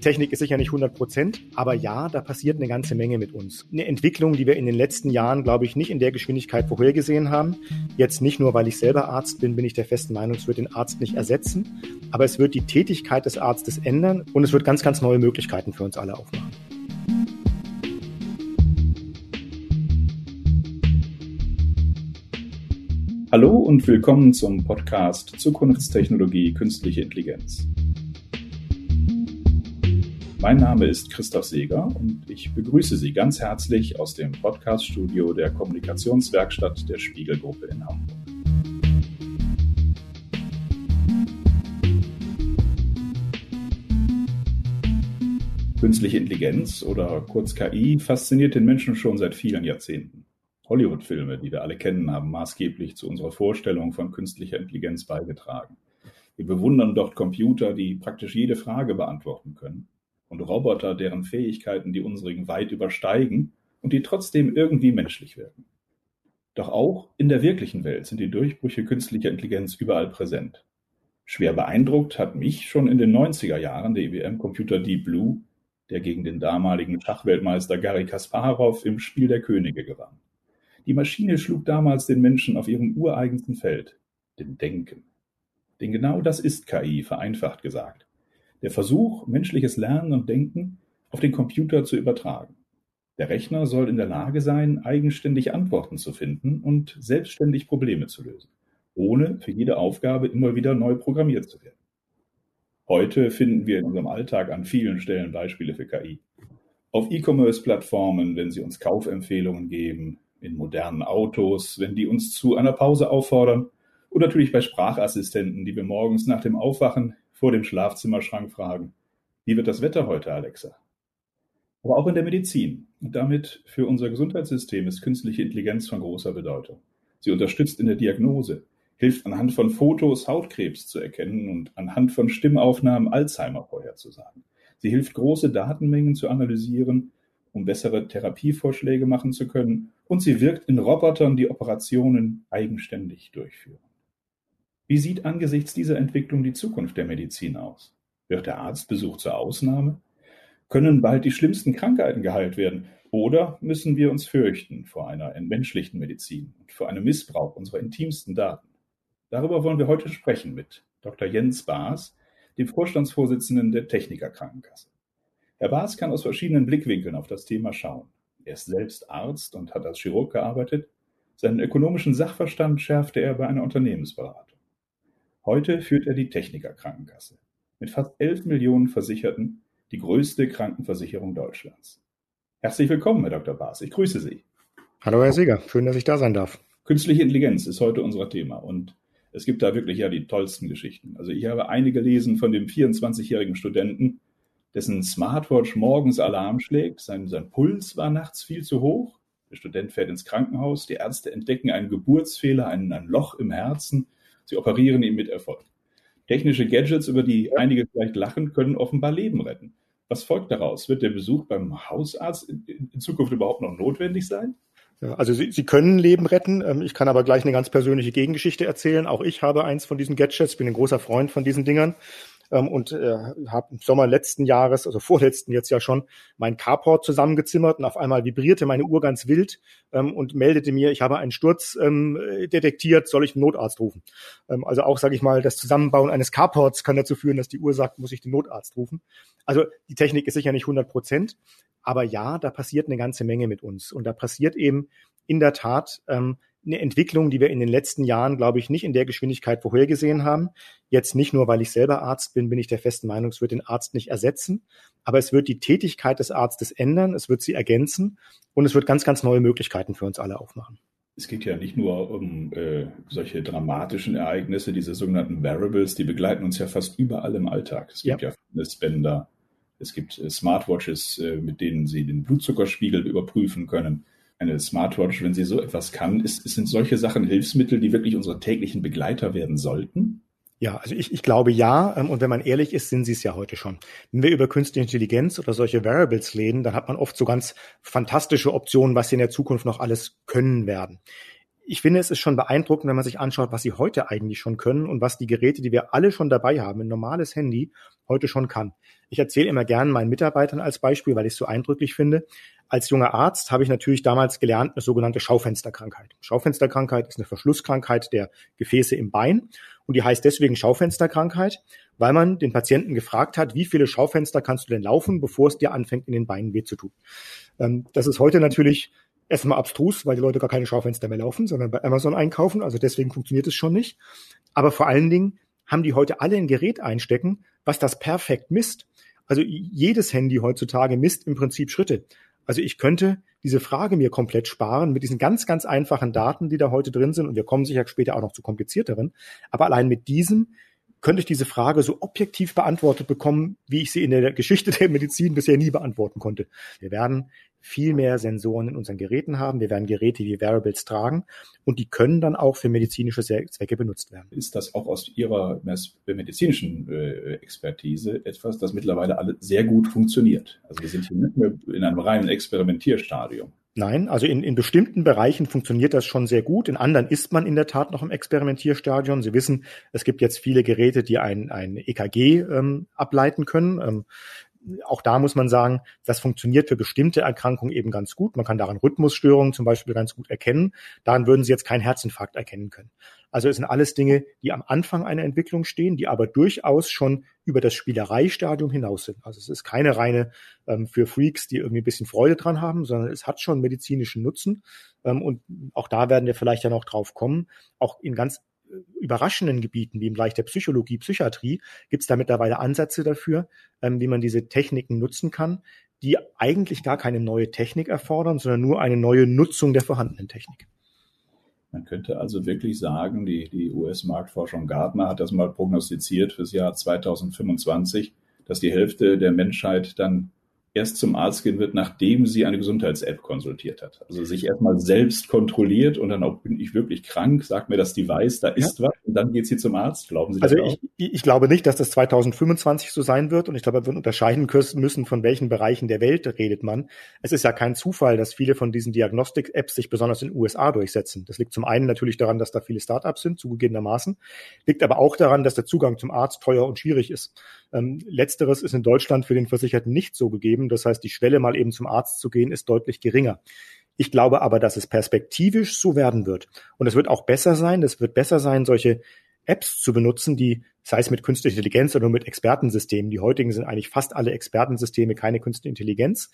die Technik ist sicher nicht 100 Prozent, aber ja, da passiert eine ganze Menge mit uns. Eine Entwicklung, die wir in den letzten Jahren, glaube ich, nicht in der Geschwindigkeit vorhergesehen haben. Jetzt nicht nur, weil ich selber Arzt bin, bin ich der festen Meinung, es wird den Arzt nicht ersetzen, aber es wird die Tätigkeit des Arztes ändern und es wird ganz, ganz neue Möglichkeiten für uns alle aufmachen. Hallo und willkommen zum Podcast Zukunftstechnologie Künstliche Intelligenz. Mein Name ist Christoph Seeger und ich begrüße Sie ganz herzlich aus dem Podcaststudio der Kommunikationswerkstatt der Spiegelgruppe in Hamburg. Künstliche Intelligenz oder kurz KI fasziniert den Menschen schon seit vielen Jahrzehnten. Hollywood-Filme, die wir alle kennen, haben maßgeblich zu unserer Vorstellung von künstlicher Intelligenz beigetragen. Wir bewundern dort Computer, die praktisch jede Frage beantworten können und Roboter, deren Fähigkeiten die unsrigen weit übersteigen und die trotzdem irgendwie menschlich wirken. Doch auch in der wirklichen Welt sind die Durchbrüche künstlicher Intelligenz überall präsent. Schwer beeindruckt hat mich schon in den 90er Jahren der IBM-Computer Deep Blue, der gegen den damaligen Schachweltmeister Garry Kasparov im Spiel der Könige gewann. Die Maschine schlug damals den Menschen auf ihrem ureigensten Feld, dem Denken. Denn genau das ist KI, vereinfacht gesagt. Der Versuch, menschliches Lernen und Denken auf den Computer zu übertragen. Der Rechner soll in der Lage sein, eigenständig Antworten zu finden und selbstständig Probleme zu lösen, ohne für jede Aufgabe immer wieder neu programmiert zu werden. Heute finden wir in unserem Alltag an vielen Stellen Beispiele für KI. Auf E-Commerce-Plattformen, wenn sie uns Kaufempfehlungen geben, in modernen Autos, wenn die uns zu einer Pause auffordern und natürlich bei Sprachassistenten, die wir morgens nach dem Aufwachen vor dem Schlafzimmerschrank fragen, wie wird das Wetter heute, Alexa? Aber auch in der Medizin und damit für unser Gesundheitssystem ist künstliche Intelligenz von großer Bedeutung. Sie unterstützt in der Diagnose, hilft anhand von Fotos Hautkrebs zu erkennen und anhand von Stimmaufnahmen Alzheimer vorherzusagen. Sie hilft große Datenmengen zu analysieren um bessere Therapievorschläge machen zu können, und sie wirkt in Robotern, die Operationen eigenständig durchführen. Wie sieht angesichts dieser Entwicklung die Zukunft der Medizin aus? Wird der Arztbesuch zur Ausnahme? Können bald die schlimmsten Krankheiten geheilt werden? Oder müssen wir uns fürchten vor einer entmenschlichten Medizin und vor einem Missbrauch unserer intimsten Daten? Darüber wollen wir heute sprechen mit Dr. Jens Baas, dem Vorstandsvorsitzenden der Techniker Krankenkasse. Herr Baas kann aus verschiedenen Blickwinkeln auf das Thema schauen. Er ist selbst Arzt und hat als Chirurg gearbeitet. Seinen ökonomischen Sachverstand schärfte er bei einer Unternehmensberatung. Heute führt er die Techniker Krankenkasse. Mit fast 11 Millionen Versicherten die größte Krankenversicherung Deutschlands. Herzlich willkommen, Herr Dr. Baas. Ich grüße Sie. Hallo, Herr Sieger. Schön, dass ich da sein darf. Künstliche Intelligenz ist heute unser Thema und es gibt da wirklich ja die tollsten Geschichten. Also ich habe eine gelesen von dem 24-jährigen Studenten, dessen Smartwatch morgens Alarm schlägt. Sein, sein Puls war nachts viel zu hoch. Der Student fährt ins Krankenhaus. Die Ärzte entdecken einen Geburtsfehler, ein, ein Loch im Herzen. Sie operieren ihn mit Erfolg. Technische Gadgets, über die einige vielleicht lachen, können offenbar Leben retten. Was folgt daraus? Wird der Besuch beim Hausarzt in, in Zukunft überhaupt noch notwendig sein? Ja, also Sie, Sie können Leben retten. Ähm, ich kann aber gleich eine ganz persönliche Gegengeschichte erzählen. Auch ich habe eins von diesen Gadgets, bin ein großer Freund von diesen Dingern ähm, und äh, habe im Sommer letzten Jahres, also vorletzten jetzt ja schon, mein Carport zusammengezimmert und auf einmal vibrierte meine Uhr ganz wild ähm, und meldete mir, ich habe einen Sturz ähm, detektiert, soll ich den Notarzt rufen? Ähm, also auch, sage ich mal, das Zusammenbauen eines Carports kann dazu führen, dass die Uhr sagt, muss ich den Notarzt rufen. Also die Technik ist sicher nicht 100 Prozent, aber ja, da passiert eine ganze Menge mit uns und da passiert eben in der Tat ähm, eine Entwicklung, die wir in den letzten Jahren, glaube ich, nicht in der Geschwindigkeit vorhergesehen haben. Jetzt nicht nur, weil ich selber Arzt bin, bin ich der festen Meinung, es wird den Arzt nicht ersetzen, aber es wird die Tätigkeit des Arztes ändern, es wird sie ergänzen und es wird ganz, ganz neue Möglichkeiten für uns alle aufmachen. Es geht ja nicht nur um äh, solche dramatischen Ereignisse, diese sogenannten Variables, die begleiten uns ja fast überall im Alltag. Es gibt ja, ja Fitnessbänder, es gibt äh, Smartwatches, äh, mit denen Sie den Blutzuckerspiegel überprüfen können eine Smartwatch, wenn sie so etwas kann, ist, sind solche Sachen Hilfsmittel, die wirklich unsere täglichen Begleiter werden sollten? Ja, also ich, ich glaube ja. Ähm, und wenn man ehrlich ist, sind sie es ja heute schon. Wenn wir über künstliche Intelligenz oder solche Variables reden, dann hat man oft so ganz fantastische Optionen, was sie in der Zukunft noch alles können werden. ich finde, es ist schon beeindruckend, wenn man sich anschaut, was sie heute eigentlich schon können und was die Geräte, die wir alle schon dabei haben, ein normales Handy, heute schon kann. Ich erzähle immer gern meinen Mitarbeitern als Beispiel, weil ich es so eindrücklich finde. Als junger Arzt habe ich natürlich damals gelernt, eine sogenannte Schaufensterkrankheit. Schaufensterkrankheit ist eine Verschlusskrankheit der Gefäße im Bein und die heißt deswegen Schaufensterkrankheit, weil man den Patienten gefragt hat, wie viele Schaufenster kannst du denn laufen, bevor es dir anfängt, in den Beinen weh zu tun. Ähm, das ist heute natürlich erstmal abstrus, weil die Leute gar keine Schaufenster mehr laufen, sondern bei Amazon einkaufen. Also deswegen funktioniert es schon nicht. Aber vor allen Dingen haben die heute alle ein Gerät einstecken, was das perfekt misst. Also jedes Handy heutzutage misst im Prinzip Schritte. Also ich könnte diese Frage mir komplett sparen mit diesen ganz, ganz einfachen Daten, die da heute drin sind. Und wir kommen sicher später auch noch zu komplizierteren. Aber allein mit diesem könnte ich diese Frage so objektiv beantwortet bekommen, wie ich sie in der Geschichte der Medizin bisher nie beantworten konnte. Wir werden viel mehr Sensoren in unseren Geräten haben. Wir werden Geräte wie Wearables tragen und die können dann auch für medizinische Zwecke benutzt werden. Ist das auch aus Ihrer medizinischen äh, Expertise etwas, das mittlerweile alle sehr gut funktioniert? Also wir sind hier nicht mehr in einem reinen Experimentierstadium. Nein, also in, in bestimmten Bereichen funktioniert das schon sehr gut. In anderen ist man in der Tat noch im Experimentierstadion. Sie wissen, es gibt jetzt viele Geräte, die ein, ein EKG ähm, ableiten können. Ähm, auch da muss man sagen, das funktioniert für bestimmte Erkrankungen eben ganz gut. Man kann daran Rhythmusstörungen zum Beispiel ganz gut erkennen. Daran würden Sie jetzt keinen Herzinfarkt erkennen können. Also es sind alles Dinge, die am Anfang einer Entwicklung stehen, die aber durchaus schon über das Spielereistadium hinaus sind. Also es ist keine reine ähm, für Freaks, die irgendwie ein bisschen Freude dran haben, sondern es hat schon medizinischen Nutzen. Ähm, und auch da werden wir vielleicht ja noch drauf kommen. Auch in ganz überraschenden Gebieten, wie im Bereich der Psychologie, Psychiatrie, gibt es da mittlerweile Ansätze dafür, ähm, wie man diese Techniken nutzen kann, die eigentlich gar keine neue Technik erfordern, sondern nur eine neue Nutzung der vorhandenen Technik. Man könnte also wirklich sagen, die, die US-Marktforschung Gartner hat das mal prognostiziert fürs Jahr 2025, dass die Hälfte der Menschheit dann erst zum Arzt gehen wird, nachdem sie eine Gesundheits-App konsultiert hat. Also sich erstmal selbst kontrolliert und dann auch, bin ich wirklich krank, sagt mir das Device, da ist ja. was und dann geht sie zum Arzt. Glauben Sie das Also ich, ich glaube nicht, dass das 2025 so sein wird und ich glaube, wir unterscheiden müssen, von welchen Bereichen der Welt redet man. Es ist ja kein Zufall, dass viele von diesen Diagnostik-Apps sich besonders in den USA durchsetzen. Das liegt zum einen natürlich daran, dass da viele Startups sind, zugegebenermaßen, liegt aber auch daran, dass der Zugang zum Arzt teuer und schwierig ist. Ähm, letzteres ist in Deutschland für den Versicherten nicht so gegeben. Das heißt, die Schwelle mal eben zum Arzt zu gehen, ist deutlich geringer. Ich glaube aber, dass es perspektivisch so werden wird. Und es wird auch besser sein. Es wird besser sein, solche Apps zu benutzen, die, sei es mit künstlicher Intelligenz oder mit Expertensystemen, die heutigen sind eigentlich fast alle Expertensysteme keine künstliche Intelligenz,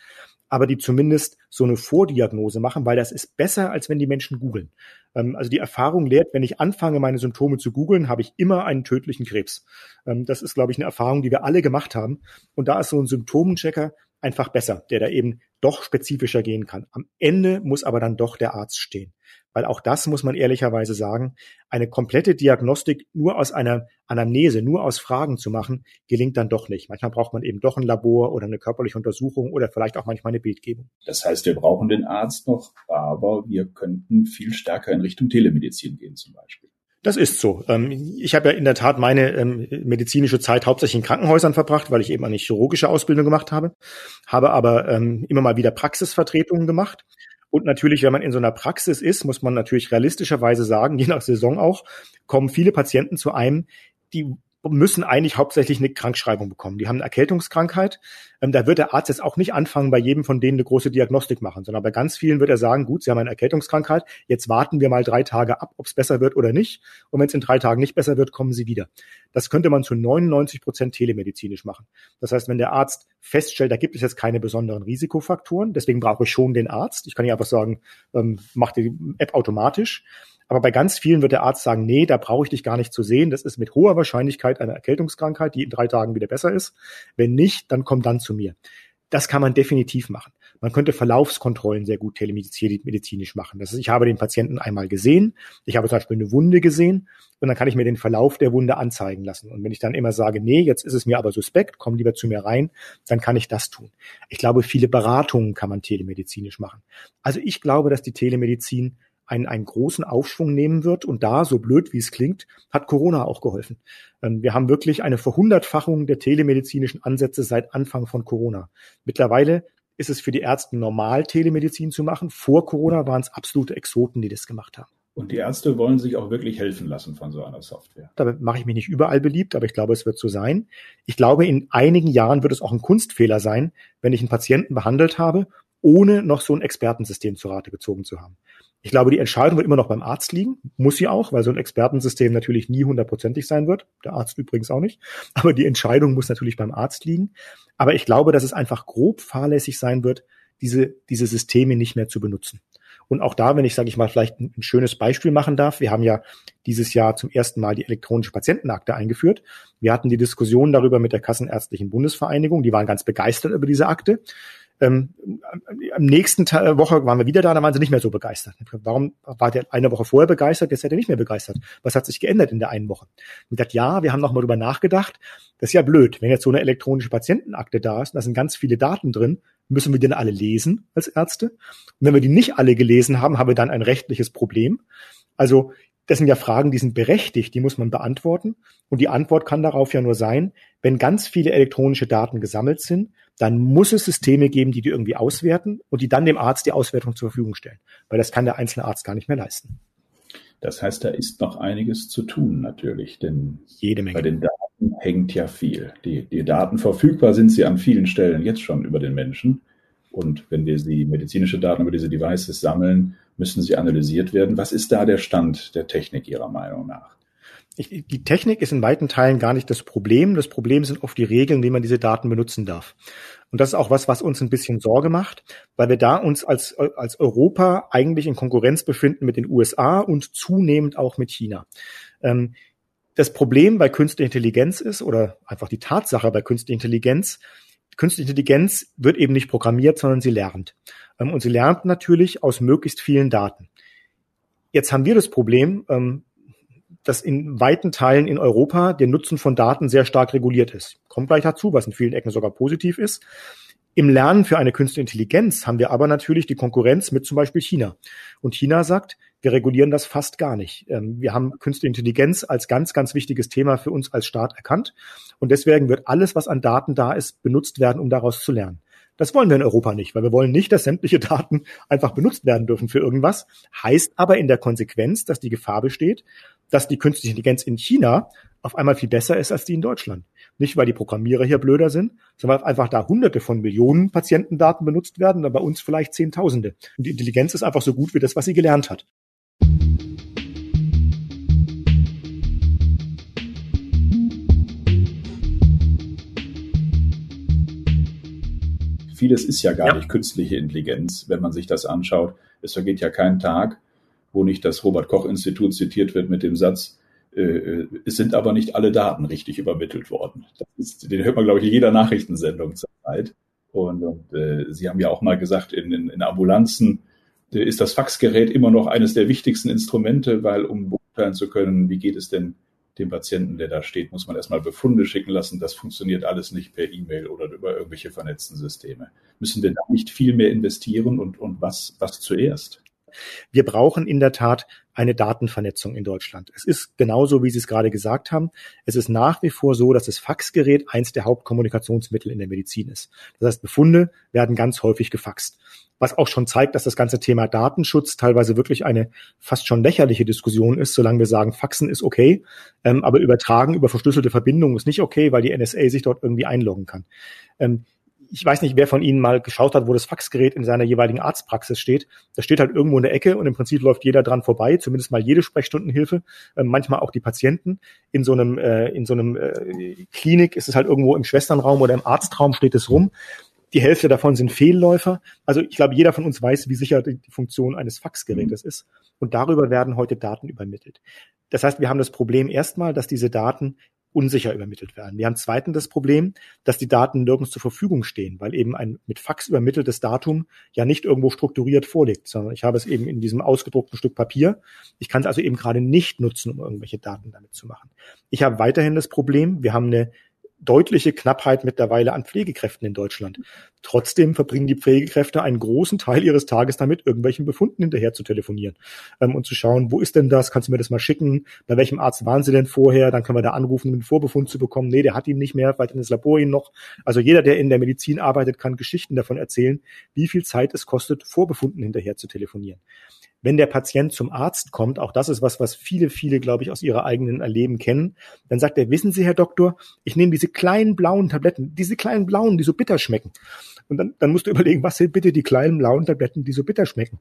aber die zumindest so eine Vordiagnose machen, weil das ist besser, als wenn die Menschen googeln. Ähm, also die Erfahrung lehrt, wenn ich anfange, meine Symptome zu googeln, habe ich immer einen tödlichen Krebs. Ähm, das ist, glaube ich, eine Erfahrung, die wir alle gemacht haben. Und da ist so ein Symptomenchecker einfach besser, der da eben doch spezifischer gehen kann. Am Ende muss aber dann doch der Arzt stehen. Weil auch das muss man ehrlicherweise sagen, eine komplette Diagnostik nur aus einer Anamnese, nur aus Fragen zu machen, gelingt dann doch nicht. Manchmal braucht man eben doch ein Labor oder eine körperliche Untersuchung oder vielleicht auch manchmal eine Bildgebung. Das heißt, wir brauchen den Arzt noch, aber wir könnten viel stärker in Richtung Telemedizin gehen zum Beispiel. Das ist so. Ähm, ich habe ja in der Tat meine ähm, medizinische Zeit hauptsächlich in Krankenhäusern verbracht, weil ich eben eine chirurgische Ausbildung gemacht habe, habe aber ähm, immer mal wieder Praxisvertretungen gemacht. Und natürlich, wenn man in so einer Praxis ist, muss man natürlich realistischerweise sagen, je nach Saison auch, kommen viele Patienten zu einem, die müssen eigentlich hauptsächlich eine Krankschreibung bekommen. Die haben eine Erkältungskrankheit. Ähm, da wird der Arzt jetzt auch nicht anfangen, bei jedem von denen eine große Diagnostik machen, sondern bei ganz vielen wird er sagen, gut, Sie haben eine Erkältungskrankheit, jetzt warten wir mal drei Tage ab, ob es besser wird oder nicht. Und wenn es in drei Tagen nicht besser wird, kommen Sie wieder. Das könnte man zu 99 Prozent telemedizinisch machen. Das heißt, wenn der Arzt feststellt, da gibt es jetzt keine besonderen Risikofaktoren, deswegen brauche ich schon den Arzt. Ich kann ja einfach sagen, ähm, mach die App automatisch. Aber bei ganz vielen wird der Arzt sagen, nee, da brauche ich dich gar nicht zu sehen. Das ist mit hoher Wahrscheinlichkeit eine Erkältungskrankheit, die in drei Tagen wieder besser ist. Wenn nicht, dann komm dann zu mir. Das kann man definitiv machen. Man könnte Verlaufskontrollen sehr gut telemedizinisch machen. Das ist, ich habe den Patienten einmal gesehen, ich habe zum Beispiel eine Wunde gesehen und dann kann ich mir den Verlauf der Wunde anzeigen lassen. Und wenn ich dann immer sage, nee, jetzt ist es mir aber suspekt, komm lieber zu mir rein, dann kann ich das tun. Ich glaube, viele Beratungen kann man telemedizinisch machen. Also ich glaube, dass die Telemedizin einen, einen großen Aufschwung nehmen wird. Und da, so blöd wie es klingt, hat Corona auch geholfen. Ähm, wir haben wirklich eine Verhundertfachung der telemedizinischen Ansätze seit Anfang von Corona. Mittlerweile ist es für die Ärzte normal, Telemedizin zu machen. Vor Corona waren es absolute Exoten, die das gemacht haben. Und die Ärzte wollen sich auch wirklich helfen lassen von so einer Software. Damit mache ich mich nicht überall beliebt, aber ich glaube, es wird so sein. Ich glaube, in einigen Jahren wird es auch ein Kunstfehler sein, wenn ich einen Patienten behandelt habe, ohne noch so ein Expertensystem zur Rate gezogen zu haben. Ich glaube, die Entscheidung wird immer noch beim Arzt liegen. Muss sie auch, weil so ein Expertensystem natürlich nie hundertprozentig sein wird. Der Arzt übrigens auch nicht. Aber die Entscheidung muss natürlich beim Arzt liegen. Aber ich glaube, dass es einfach grob fahrlässig sein wird, diese, diese Systeme nicht mehr zu benutzen. Und auch da, wenn ich, sage ich mal, vielleicht ein, ein, schönes Beispiel machen darf, wir haben ja dieses Jahr zum ersten Mal die elektronische Patientenakte eingeführt. Wir hatten die Diskussion darüber mit der Kassenärztlichen Bundesvereinigung, die waren ganz begeistert über diese Akte. Ähm, am nächsten Tag, Woche waren wir wieder da, da waren sie nicht mehr so begeistert. Warum war der eine Woche vorher begeistert, jetzt seid ihr nicht mehr begeistert? Was hat sich geändert in der einen Woche? Und gesagt, ja, wir haben noch mal drüber nachgedacht. Das ist ja blöd, wenn jetzt so eine elektronische Patientenakte da ist, da sind ganz viele Daten drin, müssen wir denn alle lesen als Ärzte? Und wenn wir die nicht alle gelesen haben, haben wir dann ein rechtliches Problem. Also das sind ja Fragen, die sind berechtigt, die muss man beantworten. Und die Antwort kann darauf ja nur sein, wenn ganz viele elektronische Daten gesammelt sind, dann muss es Systeme geben, die die irgendwie auswerten und die dann dem Arzt die Auswertung zur Verfügung stellen. Weil das kann der einzelne Arzt gar nicht mehr leisten. Das heißt, da ist noch einiges zu tun natürlich, denn Jede Menge. bei den Daten hängt ja viel. Die, die Daten verfügbar sind sie an vielen Stellen jetzt schon über den Menschen. Und wenn wir sie medizinische Daten über diese Devices sammeln, müssen sie analysiert werden. Was ist da der Stand der Technik Ihrer Meinung nach? Ich, die Technik ist in weiten Teilen gar nicht das Problem. Das Problem sind oft die Regeln, wie man diese Daten benutzen darf. Und das ist auch was, was uns ein bisschen Sorge macht, weil wir da uns als, als Europa eigentlich in Konkurrenz befinden mit den USA und zunehmend auch mit China. Ähm, das Problem bei künstlicher Intelligenz ist, oder einfach die Tatsache bei künstlicher Intelligenz, künstliche Intelligenz wird eben nicht programmiert, sondern sie lernt. Ähm, und sie lernt natürlich aus möglichst vielen Daten. Jetzt haben wir das Problem, ähm, dass in weiten Teilen in Europa der Nutzen von Daten sehr stark reguliert ist. Kommt gleich dazu, was in vielen Ecken sogar positiv ist. Im Lernen für eine künstliche Intelligenz haben wir aber natürlich die Konkurrenz mit zum Beispiel China. Und China sagt, wir regulieren das fast gar nicht. Ähm, wir haben künstliche Intelligenz als ganz, ganz wichtiges Thema für uns als Staat erkannt. Und deswegen wird alles, was an Daten da ist, benutzt werden, um daraus zu lernen. Das wollen wir in Europa nicht, weil wir wollen nicht, dass sämtliche Daten einfach benutzt werden dürfen für irgendwas. Heißt aber in der Konsequenz, dass die Gefahr besteht, dass die künstliche Intelligenz in China auf einmal viel besser ist als die in Deutschland. Nicht, weil die Programmierer hier blöder sind, sondern weil einfach da hunderte von Millionen Patientendaten benutzt werden, aber bei uns vielleicht Zehntausende. Und die Intelligenz ist einfach so gut wie das, was sie gelernt hat. Vieles ist ja gar ja. nicht künstliche Intelligenz, wenn man sich das anschaut. Es vergeht ja kein Tag, wo nicht das Robert Koch Institut zitiert wird mit dem Satz, äh, äh, es sind aber nicht alle Daten richtig übermittelt worden. Ist, den hört man, glaube ich, in jeder Nachrichtensendung zur Zeit. Und, und äh, Sie haben ja auch mal gesagt, in, in, in Ambulanzen äh, ist das Faxgerät immer noch eines der wichtigsten Instrumente, weil um beurteilen zu können, wie geht es denn dem Patienten, der da steht, muss man erstmal Befunde schicken lassen. Das funktioniert alles nicht per E-Mail oder über irgendwelche vernetzten Systeme. Müssen wir da nicht viel mehr investieren und, und was, was zuerst? Wir brauchen in der Tat eine Datenvernetzung in Deutschland. Es ist genauso, wie Sie es gerade gesagt haben. Es ist nach wie vor so, dass das Faxgerät eins der Hauptkommunikationsmittel in der Medizin ist. Das heißt, Befunde werden ganz häufig gefaxt. Was auch schon zeigt, dass das ganze Thema Datenschutz teilweise wirklich eine fast schon lächerliche Diskussion ist, solange wir sagen, Faxen ist okay, ähm, aber übertragen über verschlüsselte Verbindungen ist nicht okay, weil die NSA sich dort irgendwie einloggen kann. Ähm, ich weiß nicht, wer von Ihnen mal geschaut hat, wo das Faxgerät in seiner jeweiligen Arztpraxis steht. Das steht halt irgendwo in der Ecke und im Prinzip läuft jeder dran vorbei, zumindest mal jede Sprechstundenhilfe, äh, manchmal auch die Patienten. In so einem, äh, in so einem äh, Klinik ist es halt irgendwo im Schwesternraum oder im Arztraum steht es rum. Die Hälfte davon sind Fehlläufer. Also ich glaube, jeder von uns weiß, wie sicher die, die Funktion eines Faxgerätes mhm. ist. Und darüber werden heute Daten übermittelt. Das heißt, wir haben das Problem erstmal, dass diese Daten unsicher übermittelt werden. Wir haben zweitens das Problem, dass die Daten nirgends zur Verfügung stehen, weil eben ein mit Fax übermitteltes Datum ja nicht irgendwo strukturiert vorliegt, sondern ich habe es eben in diesem ausgedruckten Stück Papier. Ich kann es also eben gerade nicht nutzen, um irgendwelche Daten damit zu machen. Ich habe weiterhin das Problem, wir haben eine deutliche Knappheit mittlerweile an Pflegekräften in Deutschland. Trotzdem verbringen die Pflegekräfte einen großen Teil ihres Tages damit, irgendwelchen Befunden hinterher zu telefonieren ähm, und zu schauen, wo ist denn das? Kannst du mir das mal schicken? Bei welchem Arzt waren Sie denn vorher? Dann können wir da anrufen, um einen Vorbefund zu bekommen. Nee, der hat ihn nicht mehr, vielleicht in das Labor ihn noch. Also jeder, der in der Medizin arbeitet, kann Geschichten davon erzählen, wie viel Zeit es kostet, Vorbefunden hinterher zu telefonieren wenn der Patient zum Arzt kommt, auch das ist was, was viele, viele, glaube ich, aus ihrer eigenen Erleben kennen, dann sagt er, wissen Sie, Herr Doktor, ich nehme diese kleinen blauen Tabletten, diese kleinen blauen, die so bitter schmecken. Und dann, dann musst du überlegen, was sind bitte die kleinen blauen Tabletten, die so bitter schmecken?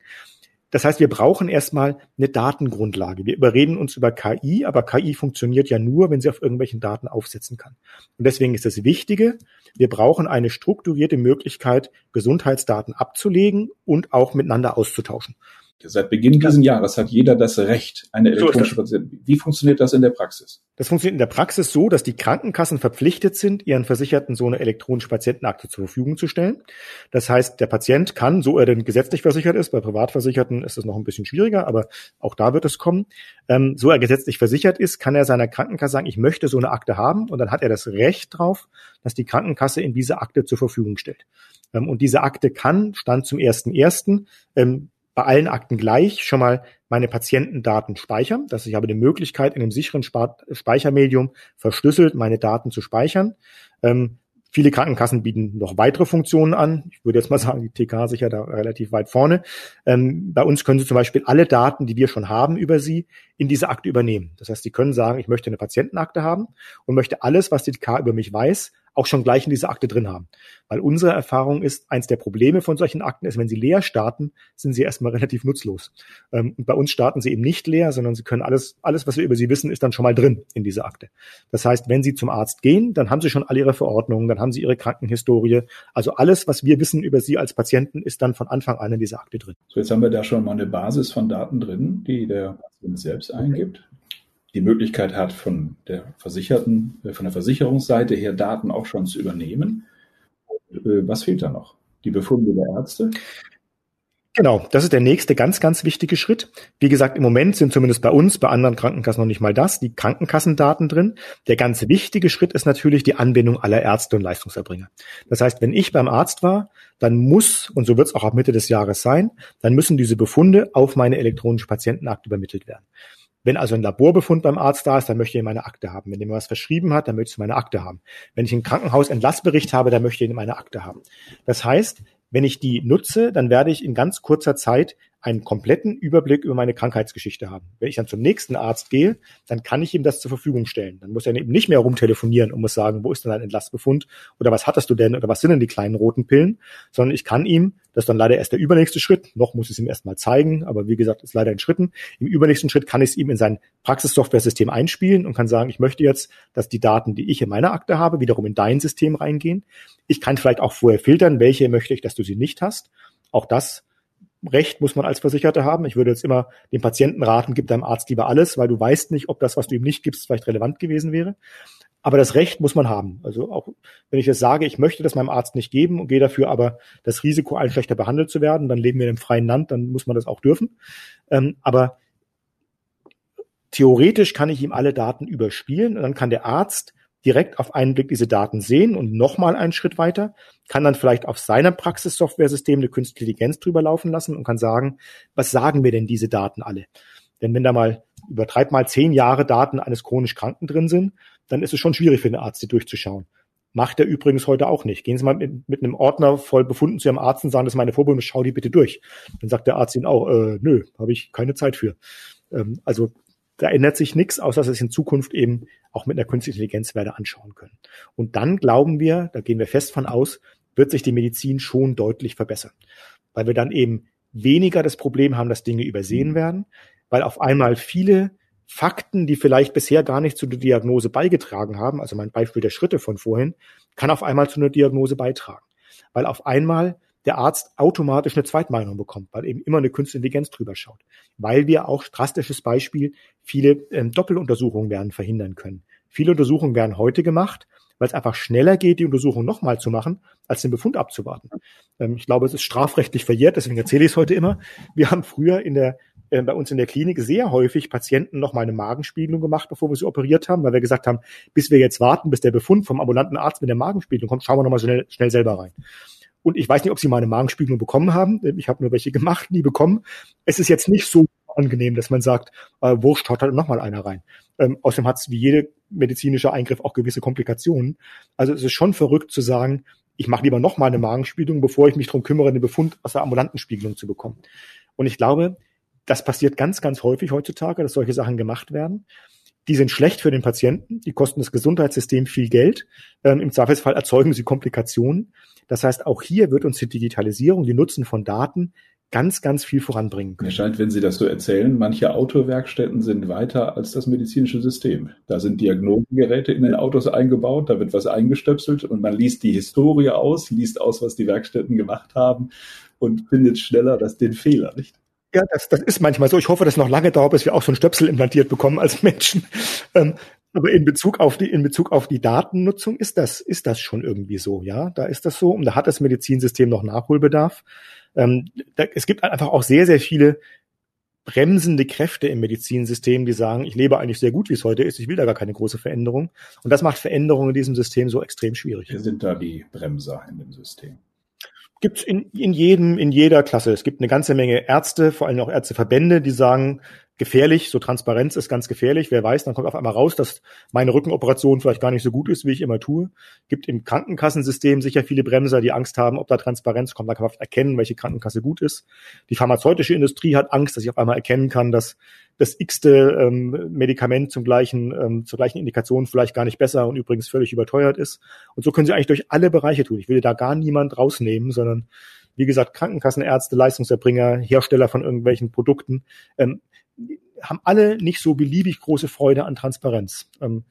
Das heißt, wir brauchen erstmal eine Datengrundlage. Wir überreden uns über KI, aber KI funktioniert ja nur, wenn sie auf irgendwelchen Daten aufsetzen kann. Und deswegen ist das Wichtige, wir brauchen eine strukturierte Möglichkeit, Gesundheitsdaten abzulegen und auch miteinander auszutauschen. Seit Beginn dieses Jahres hat jeder das Recht, eine elektronische Patienten. Wie funktioniert das in der Praxis? Das funktioniert in der Praxis so, dass die Krankenkassen verpflichtet sind, ihren Versicherten so eine elektronische Patientenakte zur Verfügung zu stellen. Das heißt, der Patient kann, so er denn gesetzlich versichert ist, bei Privatversicherten ist es noch ein bisschen schwieriger, aber auch da wird es kommen, ähm, so er gesetzlich versichert ist, kann er seiner Krankenkasse sagen, ich möchte so eine Akte haben und dann hat er das Recht drauf, dass die Krankenkasse ihm diese Akte zur Verfügung stellt. Ähm, und diese Akte kann, stand zum ersten ersten, ähm, bei allen Akten gleich schon mal meine Patientendaten speichern. dass ich habe die Möglichkeit, in einem sicheren Speichermedium verschlüsselt meine Daten zu speichern. Ähm, viele Krankenkassen bieten noch weitere Funktionen an. Ich würde jetzt mal sagen, die TK sicher da relativ weit vorne. Ähm, bei uns können Sie zum Beispiel alle Daten, die wir schon haben über Sie, in diese Akte übernehmen. Das heißt, Sie können sagen, ich möchte eine Patientenakte haben und möchte alles, was die TK über mich weiß, auch schon gleich in dieser Akte drin haben. Weil unsere Erfahrung ist, eins der Probleme von solchen Akten ist, wenn sie leer starten, sind sie erstmal relativ nutzlos. Ähm, und bei uns starten sie eben nicht leer, sondern sie können alles, alles, was wir über sie wissen, ist dann schon mal drin in dieser Akte. Das heißt, wenn sie zum Arzt gehen, dann haben sie schon alle ihre Verordnungen, dann haben sie ihre Krankenhistorie. Also alles, was wir wissen über sie als Patienten, ist dann von Anfang an in dieser Akte drin. So, jetzt haben wir da schon mal eine Basis von Daten drin, die der Patient selbst eingibt die Möglichkeit hat, von der Versicherten, äh, von der Versicherungsseite her Daten auch schon zu übernehmen. Äh, was fehlt da noch? Die Befunde der Ärzte? Genau, das ist der nächste ganz, ganz wichtige Schritt. Wie gesagt, im Moment sind zumindest bei uns, bei anderen Krankenkassen noch nicht mal das, die Krankenkassendaten drin. Der ganz wichtige Schritt ist natürlich die Anbindung aller Ärzte und Leistungserbringer. Das heißt, wenn ich beim Arzt war, dann muss, und so wird es auch ab Mitte des Jahres sein, dann müssen diese Befunde auf meine elektronische Patientenakte übermittelt werden. Wenn also ein Laborbefund beim Arzt da ist, dann möchte ich meine Akte haben. Wenn mir was verschrieben hat, dann möchte ich meine Akte haben. Wenn ich einen Krankenhausentlassbericht habe, dann möchte ich meine Akte haben. Das heißt, wenn ich die nutze, dann werde ich in ganz kurzer Zeit einen kompletten Überblick über meine Krankheitsgeschichte haben. Wenn ich dann zum nächsten Arzt gehe, dann kann ich ihm das zur Verfügung stellen. Dann muss er eben nicht mehr rumtelefonieren und muss sagen, wo ist denn dein Entlassbefund oder was hattest du denn oder was sind denn die kleinen roten Pillen, sondern ich kann ihm, das ist dann leider erst der übernächste Schritt, noch muss ich es ihm erstmal zeigen, aber wie gesagt, ist leider in Schritten. Im übernächsten Schritt kann ich es ihm in sein Praxissoftware-System einspielen und kann sagen, ich möchte jetzt, dass die Daten, die ich in meiner Akte habe, wiederum in dein System reingehen. Ich kann vielleicht auch vorher filtern, welche möchte ich, dass du sie nicht hast. Auch das Recht muss man als Versicherter haben. Ich würde jetzt immer dem Patienten raten, gib deinem Arzt lieber alles, weil du weißt nicht, ob das, was du ihm nicht gibst, vielleicht relevant gewesen wäre. Aber das Recht muss man haben. Also auch wenn ich jetzt sage, ich möchte das meinem Arzt nicht geben und gehe dafür aber das Risiko, ein schlechter behandelt zu werden, dann leben wir in einem freien Land, dann muss man das auch dürfen. Ähm, aber theoretisch kann ich ihm alle Daten überspielen und dann kann der Arzt direkt auf einen Blick diese Daten sehen und nochmal einen Schritt weiter, kann dann vielleicht auf seinem Praxissoftware-System eine künstliche Intelligenz drüber laufen lassen und kann sagen, was sagen mir denn diese Daten alle? Denn wenn da mal, übertreibt mal zehn Jahre Daten eines chronisch Kranken drin sind, dann ist es schon schwierig für den Arzt, die durchzuschauen. Macht er übrigens heute auch nicht. Gehen Sie mal mit, mit einem Ordner voll befunden zu Ihrem Arzt und sagen, das ist meine Vorbildung, schau die bitte durch. Dann sagt der Arzt Ihnen auch, äh, nö, habe ich keine Zeit für. Ähm, also da ändert sich nichts, außer dass es in Zukunft eben auch mit einer künstlichen Intelligenz werde anschauen können. Und dann glauben wir, da gehen wir fest von aus, wird sich die Medizin schon deutlich verbessern. Weil wir dann eben weniger das Problem haben, dass Dinge übersehen mhm. werden, weil auf einmal viele Fakten, die vielleicht bisher gar nicht zu der Diagnose beigetragen haben, also mein Beispiel der Schritte von vorhin, kann auf einmal zu einer Diagnose beitragen. Weil auf einmal der Arzt automatisch eine Zweitmeinung bekommt, weil eben immer eine Künstliche Intelligenz drüber schaut. Weil wir auch, drastisches Beispiel, viele ähm, Doppeluntersuchungen werden verhindern können. Viele Untersuchungen werden heute gemacht, weil es einfach schneller geht, die Untersuchung nochmal zu machen, als den Befund abzuwarten. Ähm, ich glaube, es ist strafrechtlich verjährt, deswegen erzähle ich es heute immer. Wir haben früher in der äh, bei uns in der Klinik sehr häufig Patienten noch mal eine Magenspiegelung gemacht, bevor wir sie operiert haben, weil wir gesagt haben, bis wir jetzt warten, bis der Befund vom ambulanten Arzt mit der Magenspiegelung kommt, schauen wir noch mal schnell, schnell selber rein. Und ich weiß nicht, ob Sie meine Magenspiegelung bekommen haben. Ich habe nur welche gemacht, nie bekommen. Es ist jetzt nicht so angenehm, dass man sagt, äh, Wurscht, haut halt noch mal einer rein. Ähm, außerdem hat es wie jede medizinische Eingriff auch gewisse Komplikationen. Also es ist schon verrückt zu sagen, ich mache lieber noch mal eine Magenspiegelung, bevor ich mich darum kümmere, einen Befund aus der ambulanten Spiegelung zu bekommen. Und ich glaube, das passiert ganz, ganz häufig heutzutage, dass solche Sachen gemacht werden. Die sind schlecht für den Patienten, die kosten das Gesundheitssystem viel Geld. Ähm, Im Zweifelsfall erzeugen sie Komplikationen. Das heißt, auch hier wird uns die Digitalisierung, die Nutzen von Daten ganz, ganz viel voranbringen können. Mir scheint, wenn Sie das so erzählen, manche Autowerkstätten sind weiter als das medizinische System. Da sind Diagnosegeräte in den Autos eingebaut, da wird was eingestöpselt und man liest die Historie aus, liest aus, was die Werkstätten gemacht haben und findet schneller das den Fehler, nicht? Ja, das, das ist manchmal so. Ich hoffe, dass noch lange dauert, bis wir auch so ein Stöpsel implantiert bekommen als Menschen. Ähm, aber in Bezug auf die, in Bezug auf die Datennutzung ist das, ist das schon irgendwie so, ja. Da ist das so. Und da hat das Medizinsystem noch Nachholbedarf. Ähm, da, es gibt einfach auch sehr, sehr viele bremsende Kräfte im Medizinsystem, die sagen, ich lebe eigentlich sehr gut, wie es heute ist, ich will da gar keine große Veränderung. Und das macht Veränderungen in diesem System so extrem schwierig. Wer sind da die Bremser in dem System? Gibt's in, in jedem, in jeder Klasse. Es gibt eine ganze Menge Ärzte, vor allem auch Ärzteverbände, die sagen, gefährlich, so Transparenz ist ganz gefährlich. Wer weiß, dann kommt auf einmal raus, dass meine Rückenoperation vielleicht gar nicht so gut ist, wie ich immer tue. Gibt im Krankenkassensystem sicher viele Bremser, die Angst haben, ob da Transparenz kommt. Da kann man erkennen, welche Krankenkasse gut ist. Die pharmazeutische Industrie hat Angst, dass ich auf einmal erkennen kann, dass das x-te ähm, Medikament zum gleichen, ähm, zur gleichen Indikation vielleicht gar nicht besser und übrigens völlig überteuert ist. Und so können sie eigentlich durch alle Bereiche tun. Ich will da gar niemand rausnehmen, sondern wie gesagt, Krankenkassenärzte, Leistungserbringer, Hersteller von irgendwelchen Produkten. Ähm, haben alle nicht so beliebig große Freude an Transparenz. Ähm,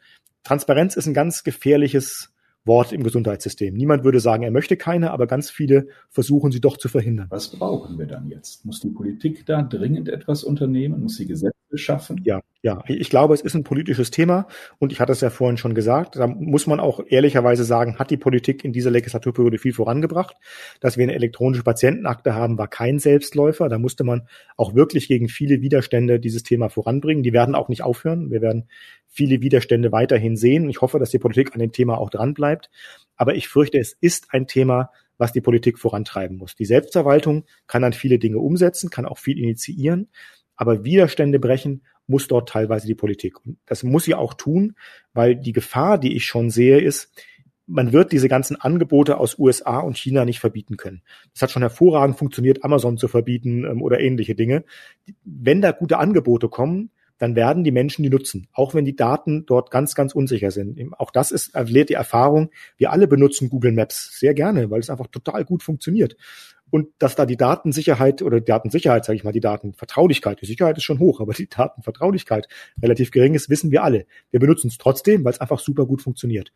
Transparenz ist ein ganz gefährliches Wort im Gesundheitssystem. Niemand würde sagen, er möchte keine, aber ganz viele versuchen sie doch zu verhindern. Was brauchen wir dann jetzt? Muss die Politik da dringend etwas unternehmen? Muss sie Gesetze schaffen? Ja, ja. Ich glaube, es ist ein politisches Thema und ich hatte es ja vorhin schon gesagt. Da muss man auch ehrlicherweise sagen, hat die Politik in dieser Legislaturperiode viel vorangebracht. Dass wir eine elektronische Patientenakte haben, war kein Selbstläufer. Da musste man auch wirklich gegen viele Widerstände dieses Thema voranbringen. Die werden auch nicht aufhören. Wir werden viele Widerstände weiterhin sehen. Ich hoffe, dass die Politik an dem Thema auch dran bleibt. Aber ich fürchte, es ist ein Thema, was die Politik vorantreiben muss. Die Selbstverwaltung kann dann viele Dinge umsetzen, kann auch viel initiieren, aber Widerstände brechen muss dort teilweise die Politik. Das muss sie auch tun, weil die Gefahr, die ich schon sehe, ist, man wird diese ganzen Angebote aus USA und China nicht verbieten können. Das hat schon hervorragend funktioniert, Amazon zu verbieten ähm, oder ähnliche Dinge. Wenn da gute Angebote kommen, dann werden die Menschen die nutzen, auch wenn die Daten dort ganz, ganz unsicher sind. Auch das ist, lehrt die Erfahrung. Wir alle benutzen Google Maps sehr gerne, weil es einfach total gut funktioniert. Und dass da die Datensicherheit oder die Datensicherheit, sage ich mal, die Datenvertraulichkeit, die Sicherheit ist schon hoch, aber die Datenvertraulichkeit relativ gering ist, wissen wir alle. Wir benutzen es trotzdem, weil es einfach super gut funktioniert.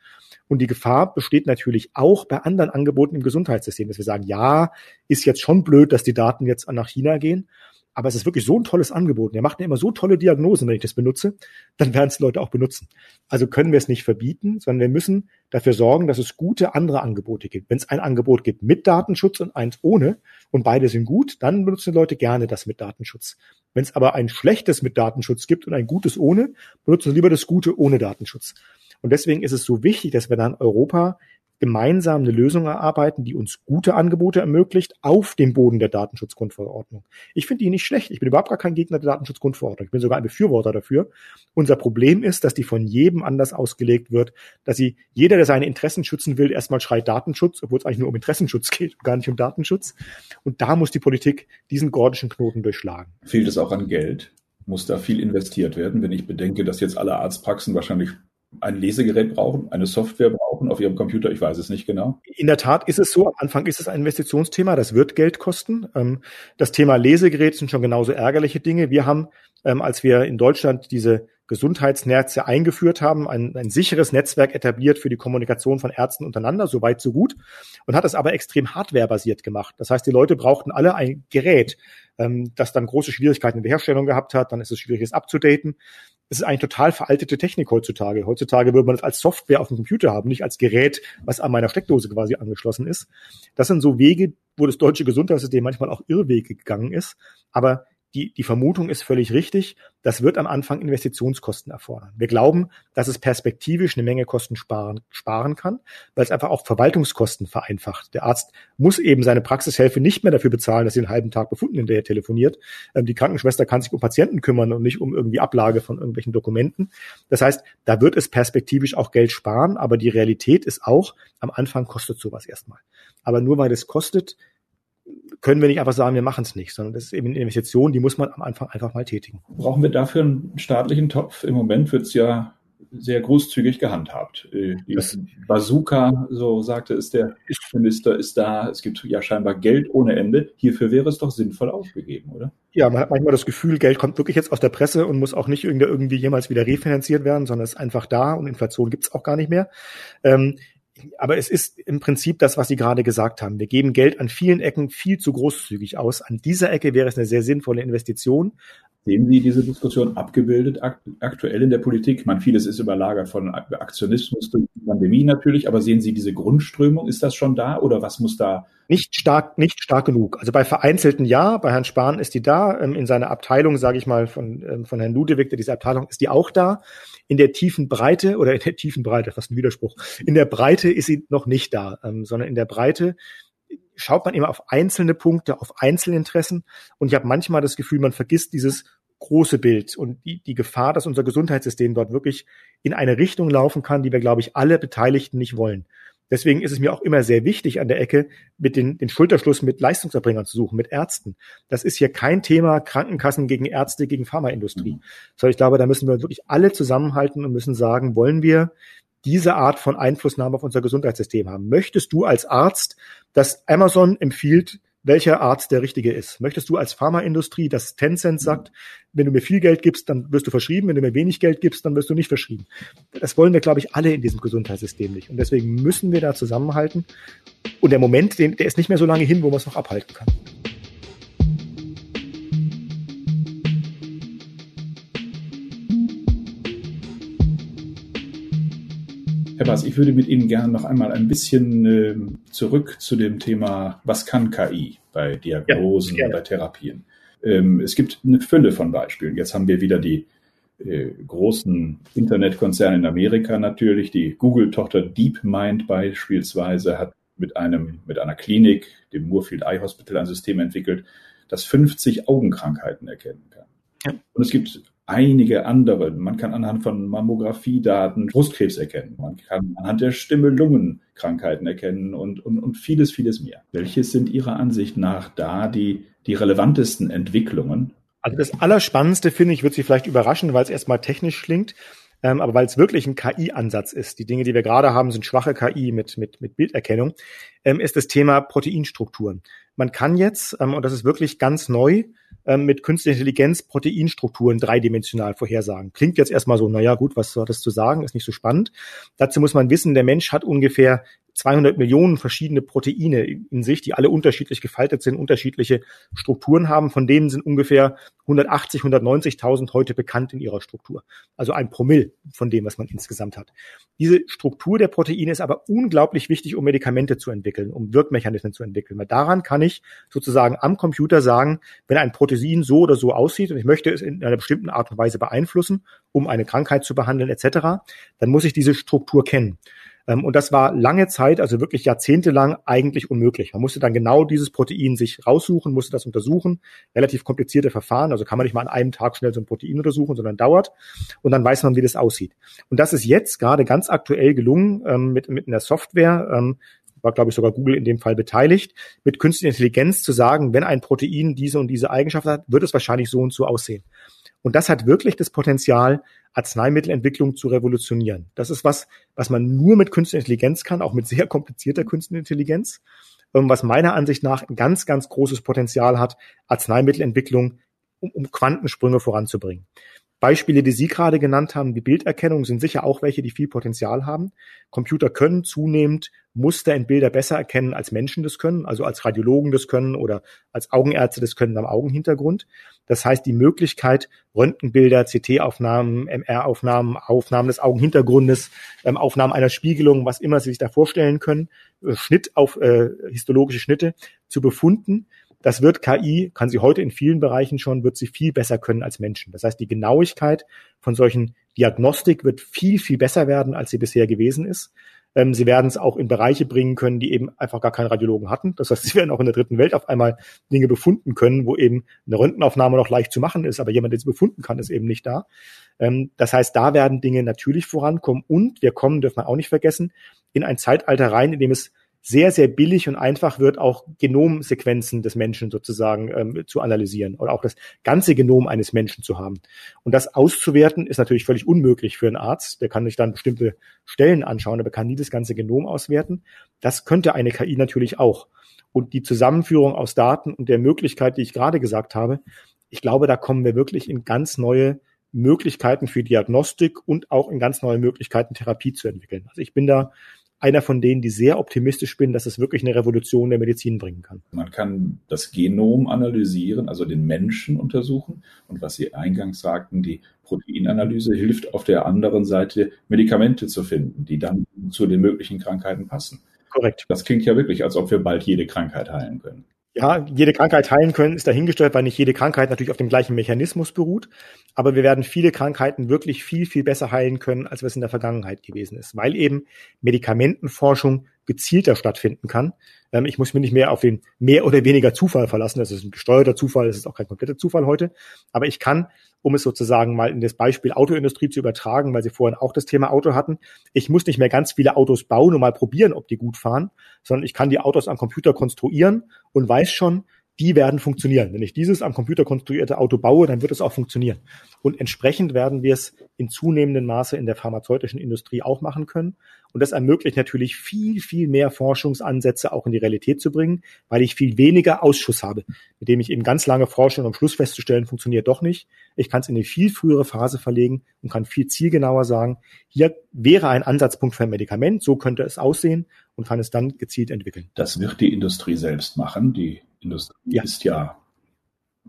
Und die Gefahr besteht natürlich auch bei anderen Angeboten im Gesundheitssystem, dass wir sagen, ja, ist jetzt schon blöd, dass die Daten jetzt nach China gehen, aber es ist wirklich so ein tolles Angebot. Er macht mir immer so tolle Diagnosen, wenn ich das benutze, dann werden es Leute auch benutzen. Also können wir es nicht verbieten, sondern wir müssen dafür sorgen, dass es gute andere Angebote gibt. Wenn es ein Angebot gibt mit Datenschutz und eins ohne und beide sind gut, dann benutzen Leute gerne das mit Datenschutz. Wenn es aber ein schlechtes mit Datenschutz gibt und ein gutes ohne, benutzen lieber das Gute ohne Datenschutz. Und deswegen ist es so wichtig, dass wir dann Europa gemeinsam eine Lösung erarbeiten, die uns gute Angebote ermöglicht auf dem Boden der Datenschutzgrundverordnung. Ich finde die nicht schlecht. Ich bin überhaupt gar kein Gegner der Datenschutzgrundverordnung. Ich bin sogar ein Befürworter dafür. Unser Problem ist, dass die von jedem anders ausgelegt wird, dass sie jeder, der seine Interessen schützen will, erstmal schreit Datenschutz, obwohl es eigentlich nur um Interessenschutz geht und gar nicht um Datenschutz. Und da muss die Politik diesen gordischen Knoten durchschlagen. Fehlt es auch an Geld? Muss da viel investiert werden, wenn ich bedenke, dass jetzt alle Arztpraxen wahrscheinlich ein Lesegerät brauchen, eine Software brauchen auf ihrem Computer, ich weiß es nicht genau. In der Tat ist es so, am Anfang ist es ein Investitionsthema, das wird Geld kosten. Ähm, das Thema Lesegerät sind schon genauso ärgerliche Dinge. Wir haben, ähm, als wir in Deutschland diese Gesundheitsnetze eingeführt haben, ein, ein sicheres Netzwerk etabliert für die Kommunikation von Ärzten untereinander, so weit, so gut, und hat es aber extrem hardwarebasiert gemacht. Das heißt, die Leute brauchten alle ein Gerät, ähm, das dann große Schwierigkeiten in der Herstellung gehabt hat, dann ist es schwierig, es abzudaten. Es ist eigentlich total veraltete Technik heutzutage. Heutzutage würde man es als Software auf dem Computer haben, nicht als Gerät, was an meiner Steckdose quasi angeschlossen ist. Das sind so Wege, wo das deutsche Gesundheitssystem manchmal auch Irrwege gegangen ist. Aber die, die Vermutung ist völlig richtig. Das wird am Anfang Investitionskosten erfordern. Wir glauben, dass es perspektivisch eine Menge Kosten sparen, sparen kann, weil es einfach auch Verwaltungskosten vereinfacht. Der Arzt muss eben seine Praxishilfe nicht mehr dafür bezahlen, dass sie einen halben Tag befunden hinterher telefoniert. Ähm, die Krankenschwester kann sich um Patienten kümmern und nicht um irgendwie Ablage von irgendwelchen Dokumenten. Das heißt, da wird es perspektivisch auch Geld sparen, aber die Realität ist auch, am Anfang kostet sowas erstmal. Aber nur weil es kostet, können wir nicht einfach sagen, wir machen es nicht, sondern das ist eben eine Investition, die muss man am Anfang einfach mal tätigen. Brauchen wir dafür einen staatlichen Topf? Im Moment wird es ja sehr großzügig gehandhabt. Äh, die das Bazooka, so sagte es der Minister, ist da. Es gibt ja scheinbar Geld ohne Ende. Hierfür wäre es doch sinnvoll ausgegeben, oder? Ja, man hat manchmal das Gefühl, Geld kommt wirklich jetzt aus der Presse und muss auch nicht irgendwie jemals wieder refinanziert werden, sondern ist einfach da und Inflation gibt es auch gar nicht mehr. Ähm, aber es ist im Prinzip das, was Sie gerade gesagt haben. Wir geben Geld an vielen Ecken viel zu großzügig aus. An dieser Ecke wäre es eine sehr sinnvolle Investition. Sehen Sie diese Diskussion abgebildet aktuell in der Politik? Man vieles ist überlagert von Aktionismus durch die Pandemie natürlich, aber sehen Sie diese Grundströmung? Ist das schon da oder was muss da? Nicht stark, nicht stark genug. Also bei vereinzelten ja, bei Herrn Spahn ist die da. Ähm, in seiner Abteilung, sage ich mal, von, ähm, von Herrn Ludewig, der diese Abteilung ist die auch da in der tiefen Breite oder in der tiefen Breite, fast ein Widerspruch, in der Breite ist sie noch nicht da, ähm, sondern in der Breite schaut man immer auf einzelne Punkte, auf Einzelinteressen und ich habe manchmal das Gefühl, man vergisst dieses große Bild und die, die Gefahr, dass unser Gesundheitssystem dort wirklich in eine Richtung laufen kann, die wir, glaube ich, alle Beteiligten nicht wollen. Deswegen ist es mir auch immer sehr wichtig, an der Ecke mit den, den Schulterschluss mit Leistungserbringern zu suchen, mit Ärzten. Das ist hier kein Thema Krankenkassen gegen Ärzte, gegen Pharmaindustrie. Mhm. Sondern ich glaube, da müssen wir wirklich alle zusammenhalten und müssen sagen, wollen wir diese Art von Einflussnahme auf unser Gesundheitssystem haben? Möchtest du als Arzt, dass Amazon empfiehlt, welcher Arzt der richtige ist. Möchtest du als Pharmaindustrie, dass Tencent sagt, wenn du mir viel Geld gibst, dann wirst du verschrieben, wenn du mir wenig Geld gibst, dann wirst du nicht verschrieben. Das wollen wir, glaube ich, alle in diesem Gesundheitssystem nicht. Und deswegen müssen wir da zusammenhalten. Und der Moment, der ist nicht mehr so lange hin, wo man es noch abhalten kann. Herr Bass, ich würde mit Ihnen gerne noch einmal ein bisschen äh, zurück zu dem Thema, was kann KI bei Diagnosen, ja, bei Therapien? Ähm, es gibt eine Fülle von Beispielen. Jetzt haben wir wieder die äh, großen Internetkonzerne in Amerika natürlich. Die Google-Tochter DeepMind beispielsweise hat mit einem, mit einer Klinik, dem Moorfield Eye Hospital, ein System entwickelt, das 50 Augenkrankheiten erkennen kann. Ja. Und es gibt einige andere. Man kann anhand von Mammografiedaten Brustkrebs erkennen. Man kann anhand der Stimme Lungenkrankheiten erkennen und, und, und vieles, vieles mehr. Welches sind Ihrer Ansicht nach da die, die relevantesten Entwicklungen? Also das Allerspannendste finde ich, wird Sie vielleicht überraschen, weil es erstmal technisch klingt. Ähm, aber weil es wirklich ein KI-Ansatz ist, die Dinge, die wir gerade haben, sind schwache KI mit, mit, mit Bilderkennung, ähm, ist das Thema Proteinstrukturen. Man kann jetzt, ähm, und das ist wirklich ganz neu, ähm, mit künstlicher Intelligenz Proteinstrukturen dreidimensional vorhersagen. Klingt jetzt erstmal so, naja gut, was soll das zu sagen, ist nicht so spannend. Dazu muss man wissen, der Mensch hat ungefähr 200 Millionen verschiedene Proteine in sich, die alle unterschiedlich gefaltet sind, unterschiedliche Strukturen haben. Von denen sind ungefähr 180, 190.000 heute bekannt in ihrer Struktur. Also ein Promille von dem, was man insgesamt hat. Diese Struktur der Proteine ist aber unglaublich wichtig, um Medikamente zu entwickeln, um Wirkmechanismen zu entwickeln. Weil daran kann ich sozusagen am Computer sagen, wenn ein Protein so oder so aussieht und ich möchte es in einer bestimmten Art und Weise beeinflussen, um eine Krankheit zu behandeln etc., dann muss ich diese Struktur kennen. Ähm, und das war lange Zeit, also wirklich jahrzehntelang, eigentlich unmöglich. Man musste dann genau dieses Protein sich raussuchen, musste das untersuchen. Relativ komplizierte Verfahren, also kann man nicht mal an einem Tag schnell so ein Protein untersuchen, sondern dauert. Und dann weiß man, wie das aussieht. Und das ist jetzt gerade ganz aktuell gelungen ähm, mit, mit einer Software, ähm, war, glaube ich, sogar Google in dem Fall beteiligt, mit künstlicher Intelligenz zu sagen, wenn ein Protein diese und diese Eigenschaft hat, wird es wahrscheinlich so und so aussehen. Und das hat wirklich das Potenzial, Arzneimittelentwicklung zu revolutionieren. Das ist was, was man nur mit künstlicher Intelligenz kann, auch mit sehr komplizierter künstlicher Intelligenz, ähm, was meiner Ansicht nach ein ganz, ganz großes Potenzial hat, Arzneimittelentwicklung um, um Quantensprünge voranzubringen. Beispiele, die Sie gerade genannt haben, die Bilderkennung, sind sicher auch welche, die viel Potenzial haben. Computer können zunehmend Muster in Bilder besser erkennen, als Menschen das können, also als Radiologen das können oder als Augenärzte das können am Augenhintergrund. Das heißt, die Möglichkeit, Röntgenbilder, CT-Aufnahmen, MR-Aufnahmen, Aufnahmen des Augenhintergrundes, ähm, Aufnahmen einer Spiegelung, was immer Sie sich da vorstellen können, äh, Schnitt auf äh, histologische Schnitte zu befunden, das wird KI, kann sie heute in vielen Bereichen schon, wird sie viel besser können als Menschen. Das heißt, die Genauigkeit von solchen Diagnostik wird viel, viel besser werden, als sie bisher gewesen ist. Ähm, sie werden es auch in Bereiche bringen können, die eben einfach gar keinen Radiologen hatten. Das heißt, sie werden auch in der dritten Welt auf einmal Dinge befunden können, wo eben eine Röntgenaufnahme noch leicht zu machen ist, aber jemand, der sie befunden kann, ist eben nicht da. Ähm, das heißt, da werden Dinge natürlich vorankommen und wir kommen, dürfen wir auch nicht vergessen, in ein Zeitalter rein, in dem es sehr, sehr billig und einfach wird, auch Genomsequenzen des Menschen sozusagen ähm, zu analysieren oder auch das ganze Genom eines Menschen zu haben. Und das auszuwerten ist natürlich völlig unmöglich für einen Arzt. Der kann sich dann bestimmte Stellen anschauen, aber kann nie das ganze Genom auswerten. Das könnte eine KI natürlich auch. Und die Zusammenführung aus Daten und der Möglichkeit, die ich gerade gesagt habe, ich glaube, da kommen wir wirklich in ganz neue Möglichkeiten für Diagnostik und auch in ganz neue Möglichkeiten, Therapie zu entwickeln. Also ich bin da einer von denen, die sehr optimistisch bin, dass es wirklich eine Revolution der Medizin bringen kann. Man kann das Genom analysieren, also den Menschen untersuchen. Und was Sie eingangs sagten, die Proteinanalyse hilft auf der anderen Seite, Medikamente zu finden, die dann zu den möglichen Krankheiten passen. Korrekt. Das klingt ja wirklich, als ob wir bald jede Krankheit heilen können ja, jede Krankheit heilen können, ist dahingestellt, weil nicht jede Krankheit natürlich auf dem gleichen Mechanismus beruht. Aber wir werden viele Krankheiten wirklich viel, viel besser heilen können, als es in der Vergangenheit gewesen ist, weil eben Medikamentenforschung gezielter stattfinden kann. Ähm, ich muss mich nicht mehr auf den mehr oder weniger Zufall verlassen. Das ist ein gesteuerter Zufall, das ist auch kein kompletter Zufall heute. Aber ich kann, um es sozusagen mal in das Beispiel Autoindustrie zu übertragen, weil Sie vorhin auch das Thema Auto hatten, ich muss nicht mehr ganz viele Autos bauen und mal probieren, ob die gut fahren, sondern ich kann die Autos am Computer konstruieren und weiß schon, die werden funktionieren. Wenn ich dieses am Computer konstruierte Auto baue, dann wird es auch funktionieren. Und entsprechend werden wir es in zunehmendem Maße in der pharmazeutischen Industrie auch machen können. Und das ermöglicht natürlich viel, viel mehr Forschungsansätze auch in die Realität zu bringen, weil ich viel weniger Ausschuss habe, mit dem ich eben ganz lange forsche und am Schluss festzustellen, funktioniert doch nicht. Ich kann es in eine viel frühere Phase verlegen und kann viel zielgenauer sagen, hier wäre ein Ansatzpunkt für ein Medikament, so könnte es aussehen und kann es dann gezielt entwickeln. Das wird die Industrie selbst machen. Die Industrie ja. ist ja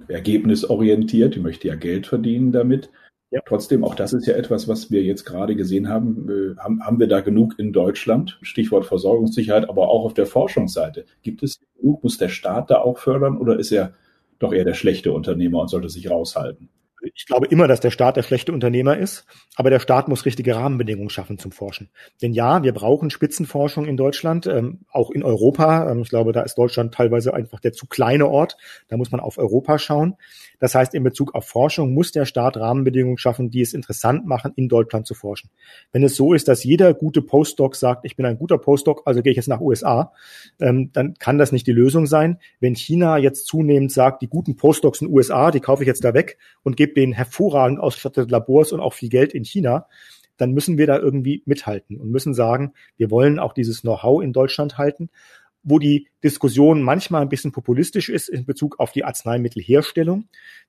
ergebnisorientiert, die möchte ja Geld verdienen damit. Ja. Trotzdem, auch das ist ja etwas, was wir jetzt gerade gesehen haben. Äh, haben, haben wir da genug in Deutschland? Stichwort Versorgungssicherheit, aber auch auf der Forschungsseite. Gibt es genug? Muss der Staat da auch fördern oder ist er doch eher der schlechte Unternehmer und sollte sich raushalten? Ich glaube immer, dass der Staat der schlechte Unternehmer ist, aber der Staat muss richtige Rahmenbedingungen schaffen zum Forschen. Denn ja, wir brauchen Spitzenforschung in Deutschland, ähm, auch in Europa. Ähm, ich glaube, da ist Deutschland teilweise einfach der zu kleine Ort. Da muss man auf Europa schauen. Das heißt, in Bezug auf Forschung muss der Staat Rahmenbedingungen schaffen, die es interessant machen, in Deutschland zu forschen. Wenn es so ist, dass jeder gute Postdoc sagt, ich bin ein guter Postdoc, also gehe ich jetzt nach USA, ähm, dann kann das nicht die Lösung sein. Wenn China jetzt zunehmend sagt, die guten Postdocs in USA, die kaufe ich jetzt da weg und gebe denen hervorragend ausgestattete Labors und auch viel Geld in China, dann müssen wir da irgendwie mithalten und müssen sagen, wir wollen auch dieses Know-how in Deutschland halten wo die Diskussion manchmal ein bisschen populistisch ist in Bezug auf die Arzneimittelherstellung.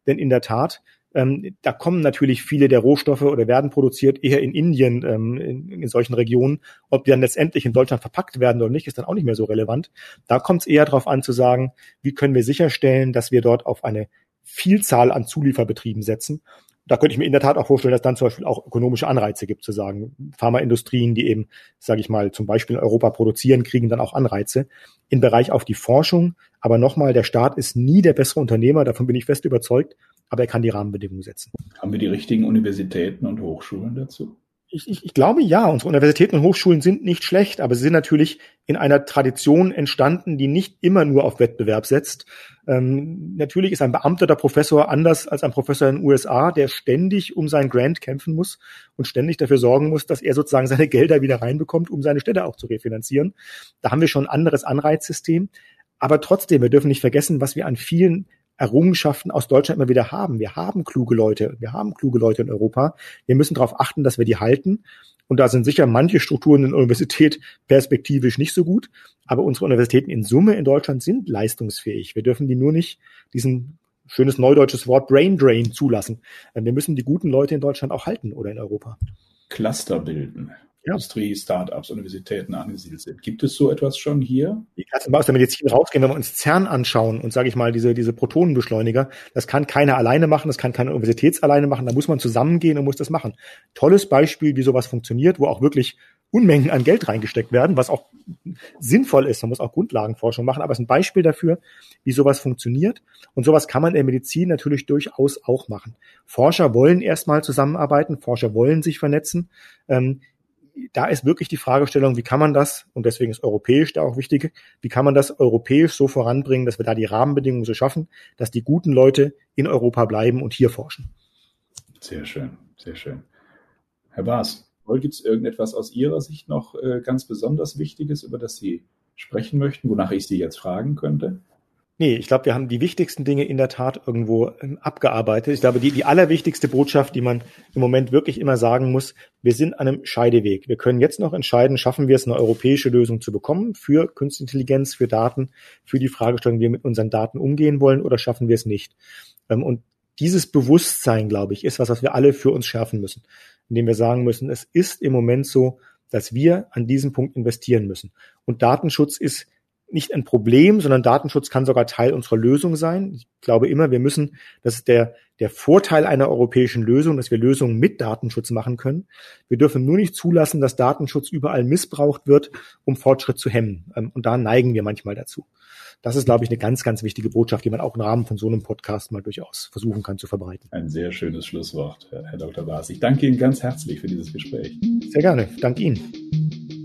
Denn in der Tat, ähm, da kommen natürlich viele der Rohstoffe oder werden produziert eher in Indien, ähm, in, in, solchen Regionen. Ob die dann letztendlich in Deutschland verpackt werden oder nicht, ist dann auch nicht mehr so relevant. Da kommt es eher darauf an zu sagen, wie können wir sicherstellen, dass wir dort auf eine Vielzahl an Zulieferbetrieben setzen da könnte ich mir in der Tat auch vorstellen, dass dann zum Beispiel auch ökonomische Anreize gibt, zu sagen, Pharmaindustrien, die eben, sage ich mal, zum Beispiel in Europa produzieren, kriegen dann auch Anreize. Im Bereich auf die Forschung, aber nochmal, der Staat ist nie der bessere Unternehmer, davon bin ich fest überzeugt, aber er kann die Rahmenbedingungen setzen. Haben wir die richtigen Universitäten und Hochschulen dazu? Ich, ich, ich glaube ja, unsere Universitäten und Hochschulen sind nicht schlecht, aber sie sind natürlich in einer Tradition entstanden, die nicht immer nur auf Wettbewerb setzt. Ähm, natürlich ist ein beamteter Professor anders als ein Professor in den USA, der ständig um sein Grant kämpfen muss und ständig dafür sorgen muss, dass er sozusagen seine Gelder wieder reinbekommt, um seine Stelle auch zu refinanzieren. Da haben wir schon ein anderes Anreizsystem. Aber trotzdem, wir dürfen nicht vergessen, was wir an vielen Errungenschaften aus Deutschland immer wieder haben. Wir haben kluge Leute, wir haben kluge Leute in Europa. Wir müssen darauf achten, dass wir die halten. Und da sind sicher manche Strukturen in der Universität perspektivisch nicht so gut. Aber unsere Universitäten in Summe in Deutschland sind leistungsfähig. Wir dürfen die nur nicht diesen schönes neudeutsches Wort Brain Drain zulassen. Wir müssen die guten Leute in Deutschland auch halten oder in Europa. Cluster bilden. Industrie, Startups, Universitäten angesiedelt sind. Gibt es so etwas schon hier? Uns mal aus der Medizin rausgehen, wenn wir uns CERN anschauen und sage ich mal, diese, diese Protonenbeschleuniger, das kann keiner alleine machen, das kann keine Universitäts alleine machen, da muss man zusammengehen und muss das machen. Tolles Beispiel, wie sowas funktioniert, wo auch wirklich Unmengen an Geld reingesteckt werden, was auch sinnvoll ist. Man muss auch Grundlagenforschung machen, aber es ist ein Beispiel dafür, wie sowas funktioniert. Und sowas kann man in der Medizin natürlich durchaus auch machen. Forscher wollen erstmal zusammenarbeiten, Forscher wollen sich vernetzen. Ähm, da ist wirklich die Fragestellung, wie kann man das, und deswegen ist europäisch da auch wichtig, wie kann man das europäisch so voranbringen, dass wir da die Rahmenbedingungen so schaffen, dass die guten Leute in Europa bleiben und hier forschen. Sehr schön, sehr schön. Herr Baas, gibt es irgendetwas aus Ihrer Sicht noch äh, ganz besonders Wichtiges, über das Sie sprechen möchten, wonach ich Sie jetzt fragen könnte? Nee, ich glaube, wir haben die wichtigsten Dinge in der Tat irgendwo ähm, abgearbeitet. Ich glaube, die, die allerwichtigste Botschaft, die man im Moment wirklich immer sagen muss, wir sind an einem Scheideweg. Wir können jetzt noch entscheiden, schaffen wir es, eine europäische Lösung zu bekommen für Künstliche Intelligenz, für Daten, für die Fragestellung, wie wir mit unseren Daten umgehen wollen oder schaffen wir es nicht. Ähm, und dieses Bewusstsein, glaube ich, ist was, was wir alle für uns schärfen müssen, indem wir sagen müssen, es ist im Moment so, dass wir an diesem Punkt investieren müssen. Und Datenschutz ist nicht ein Problem, sondern Datenschutz kann sogar Teil unserer Lösung sein. Ich glaube immer, wir müssen, das ist der, der Vorteil einer europäischen Lösung, dass wir Lösungen mit Datenschutz machen können. Wir dürfen nur nicht zulassen, dass Datenschutz überall missbraucht wird, um Fortschritt zu hemmen. Ähm, und da neigen wir manchmal dazu. Das ist, glaube ich, eine ganz, ganz wichtige Botschaft, die man auch im Rahmen von so einem Podcast mal durchaus versuchen kann zu verbreiten. Ein sehr schönes Schlusswort, Herr Dr. Baas. Ich danke Ihnen ganz herzlich für dieses Gespräch. Sehr gerne. Danke Ihnen.